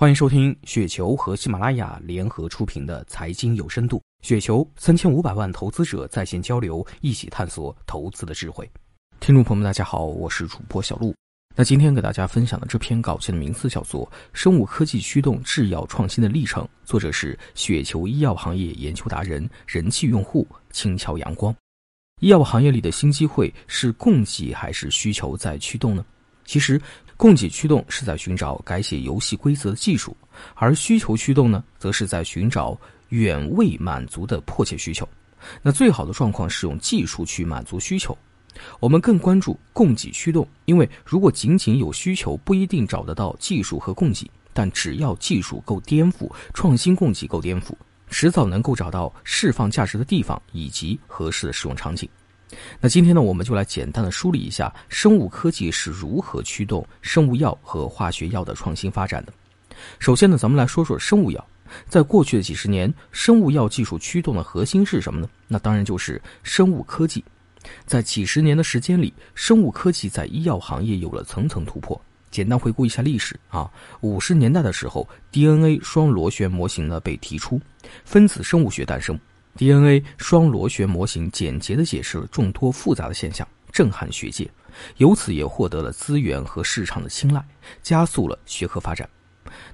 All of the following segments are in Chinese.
欢迎收听雪球和喜马拉雅联合出品的财经有深度。雪球三千五百万投资者在线交流，一起探索投资的智慧。听众朋友们，大家好，我是主播小璐。那今天给大家分享的这篇稿件的名字叫做《生物科技驱动制药创新的历程》，作者是雪球医药行业研究达人、人气用户轻巧阳光。医药行业里的新机会是供给还是需求在驱动呢？其实。供给驱动是在寻找改写游戏规则的技术，而需求驱动呢，则是在寻找远未满足的迫切需求。那最好的状况是用技术去满足需求。我们更关注供给驱动，因为如果仅仅有需求，不一定找得到技术和供给；但只要技术够颠覆，创新供给够颠覆，迟早能够找到释放价值的地方以及合适的使用场景。那今天呢，我们就来简单的梳理一下生物科技是如何驱动生物药和化学药的创新发展的。首先呢，咱们来说说生物药。在过去的几十年，生物药技术驱动的核心是什么呢？那当然就是生物科技。在几十年的时间里，生物科技在医药行业有了层层突破。简单回顾一下历史啊，五十年代的时候，DNA 双螺旋模型呢被提出，分子生物学诞生。DNA 双螺旋模型简洁地解释了众多复杂的现象，震撼学界，由此也获得了资源和市场的青睐，加速了学科发展。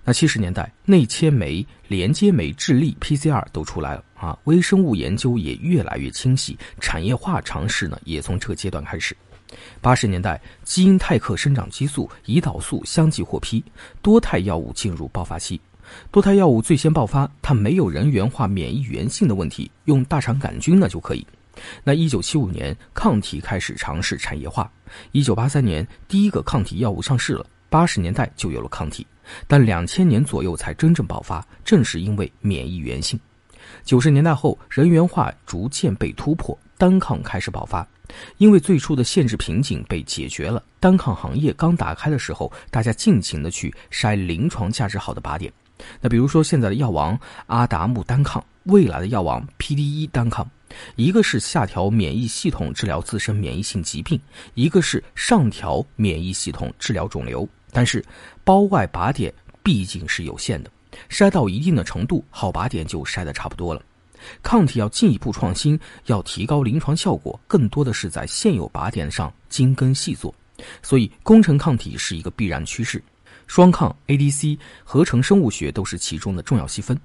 那七十年代，内切酶、连接酶、智力、PCR 都出来了啊，微生物研究也越来越清晰，产业化尝试呢也从这个阶段开始。八十年代，基因泰克生长激素、胰岛素相继获批，多肽药物进入爆发期。多肽药物最先爆发，它没有人源化免疫原性的问题，用大肠杆菌呢就可以。那一九七五年，抗体开始尝试产业化。一九八三年，第一个抗体药物上市了。八十年代就有了抗体，但两千年左右才真正爆发，正是因为免疫原性。九十年代后，人源化逐渐被突破，单抗开始爆发。因为最初的限制瓶颈被解决了，单抗行业刚打开的时候，大家尽情的去筛临床价值好的靶点。那比如说现在的药王阿达木单抗，未来的药王 PDE 单抗，一个是下调免疫系统治疗自身免疫性疾病，一个是上调免疫系统治疗肿瘤。但是包外靶点毕竟是有限的，筛到一定的程度，好靶点就筛的差不多了。抗体要进一步创新，要提高临床效果，更多的是在现有靶点上精耕细作，所以工程抗体是一个必然趋势。双抗、ADC、合成生物学都是其中的重要细分。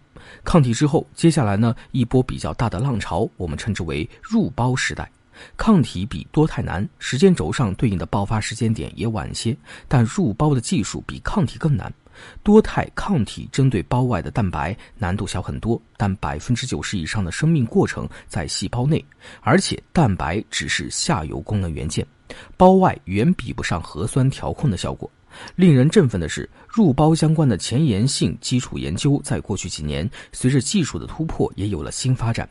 抗体之后，接下来呢一波比较大的浪潮，我们称之为入胞时代。抗体比多肽难，时间轴上对应的爆发时间点也晚些，但入胞的技术比抗体更难。多肽抗体针对胞外的蛋白难度小很多，但百分之九十以上的生命过程在细胞内，而且蛋白只是下游功能元件，胞外远比不上核酸调控的效果。令人振奋的是，入胞相关的前沿性基础研究，在过去几年随着技术的突破，也有了新发展。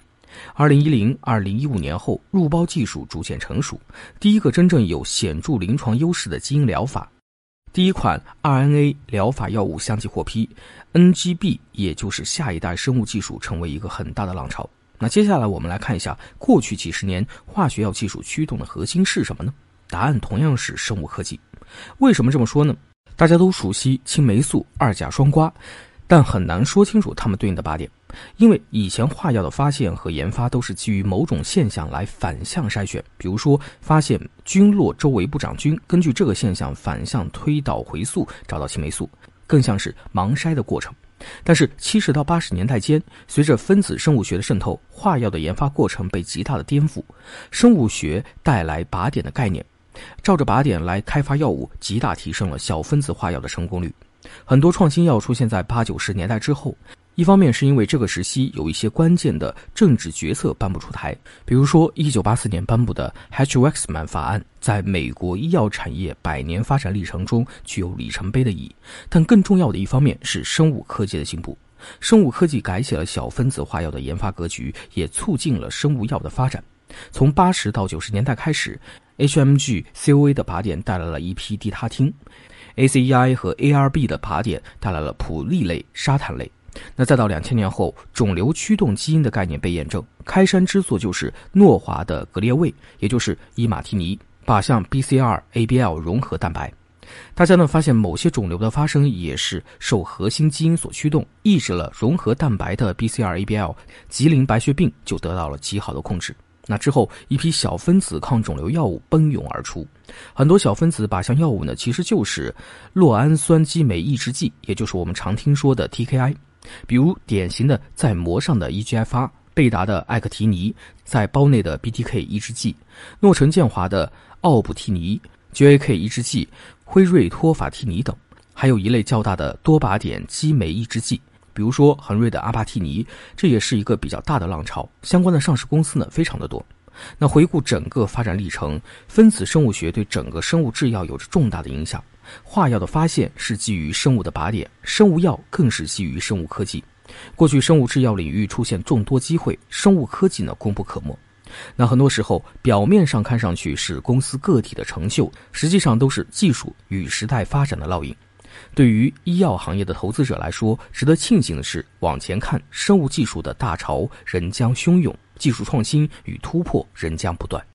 二零一零、二零一五年后，入胞技术逐渐成熟，第一个真正有显著临床优势的基因疗法，第一款 RNA 疗法药物相继获批，NGB 也就是下一代生物技术成为一个很大的浪潮。那接下来我们来看一下，过去几十年化学药技术驱动的核心是什么呢？答案同样是生物科技。为什么这么说呢？大家都熟悉青霉素、二甲双胍，但很难说清楚它们对应的靶点，因为以前化药的发现和研发都是基于某种现象来反向筛选，比如说发现菌落周围不长菌，根据这个现象反向推导回溯找到青霉素，更像是盲筛的过程。但是七十到八十年代间，随着分子生物学的渗透，化药的研发过程被极大的颠覆，生物学带来靶点的概念。照着靶点来开发药物，极大提升了小分子化药的成功率。很多创新药出现在八九十年代之后，一方面是因为这个时期有一些关键的政治决策颁布出台，比如说一九八四年颁布的 Hatch-Waxman 法案，在美国医药产业百年发展历程中具有里程碑的意义。但更重要的一方面是生物科技的进步，生物科技改写了小分子化药的研发格局，也促进了生物药的发展。从八十到九十年代开始。HMG CoA 的靶点带来了一批地他汀，ACEI 和 ARB 的靶点带来了普利类、沙坦类。那再到两千年后，肿瘤驱动基因的概念被验证，开山之作就是诺华的格列卫，也就是伊马替尼靶向 BCR ABL 融合蛋白。大家呢发现某些肿瘤的发生也是受核心基因所驱动，抑制了融合蛋白的 BCR-ABL，吉林白血病就得到了极好的控制。那之后，一批小分子抗肿瘤药物奔涌而出，很多小分子靶向药物呢，其实就是酪氨酸激酶抑制剂，也就是我们常听说的 TKI，比如典型的在膜上的 EGFR，贝达的艾克提尼，在胞内的 BTK 抑制剂，诺城健华的奥布替尼、JAK 抑制剂、辉瑞托法替尼等，还有一类较大的多靶点激酶抑制剂。比如说恒瑞的阿帕替尼，这也是一个比较大的浪潮，相关的上市公司呢非常的多。那回顾整个发展历程，分子生物学对整个生物制药有着重大的影响。化药的发现是基于生物的靶点，生物药更是基于生物科技。过去生物制药领域出现众多机会，生物科技呢功不可没。那很多时候表面上看上去是公司个体的成就，实际上都是技术与时代发展的烙印。对于医药行业的投资者来说，值得庆幸的是，往前看，生物技术的大潮仍将汹涌，技术创新与突破仍将不断。